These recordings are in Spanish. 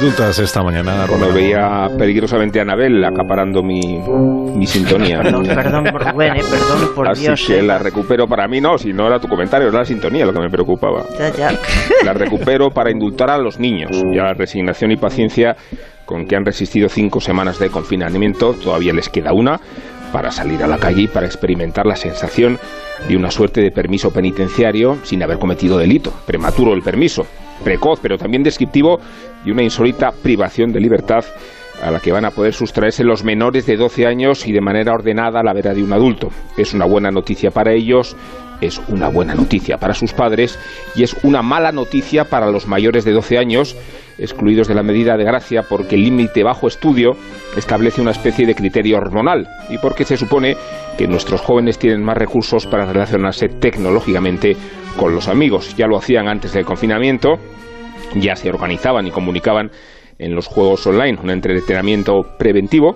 Dudas esta mañana, Cuando veía peligrosamente a Anabel acaparando mi, mi sintonía. Perdón, perdón por Rubén, eh, perdón por Así Dios. que eh. la recupero para mí, no, si no era tu comentario, era la sintonía lo que me preocupaba. Ya, ya. La recupero para indultar a los niños y a la resignación y paciencia con que han resistido cinco semanas de confinamiento. Todavía les queda una para salir a la calle y para experimentar la sensación de una suerte de permiso penitenciario sin haber cometido delito. Prematuro el permiso, precoz, pero también descriptivo de una insólita privación de libertad a la que van a poder sustraerse los menores de 12 años y de manera ordenada a la vera de un adulto. Es una buena noticia para ellos, es una buena noticia para sus padres y es una mala noticia para los mayores de 12 años, excluidos de la medida de gracia porque el límite bajo estudio establece una especie de criterio hormonal y porque se supone que nuestros jóvenes tienen más recursos para relacionarse tecnológicamente con los amigos. Ya lo hacían antes del confinamiento, ya se organizaban y comunicaban en los juegos online, un entretenimiento preventivo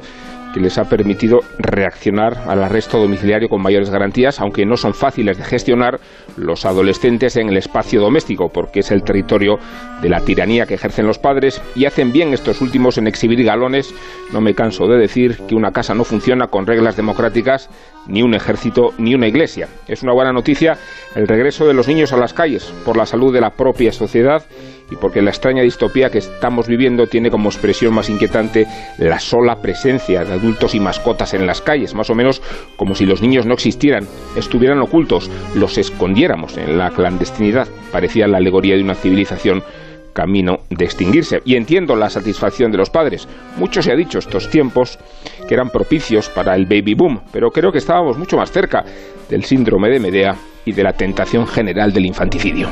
que les ha permitido reaccionar al arresto domiciliario con mayores garantías, aunque no son fáciles de gestionar los adolescentes en el espacio doméstico, porque es el territorio de la tiranía que ejercen los padres y hacen bien estos últimos en exhibir galones. No me canso de decir que una casa no funciona con reglas democráticas, ni un ejército, ni una iglesia. Es una buena noticia el regreso de los niños a las calles por la salud de la propia sociedad y porque la extraña distopía que estamos viviendo tiene como expresión más inquietante la sola presencia de adultos y mascotas en las calles, más o menos como si los niños no existieran, estuvieran ocultos, los escondiéramos en la clandestinidad. Parecía la alegoría de una civilización camino de extinguirse. Y entiendo la satisfacción de los padres. Mucho se ha dicho estos tiempos que eran propicios para el baby boom, pero creo que estábamos mucho más cerca del síndrome de Medea y de la tentación general del infanticidio.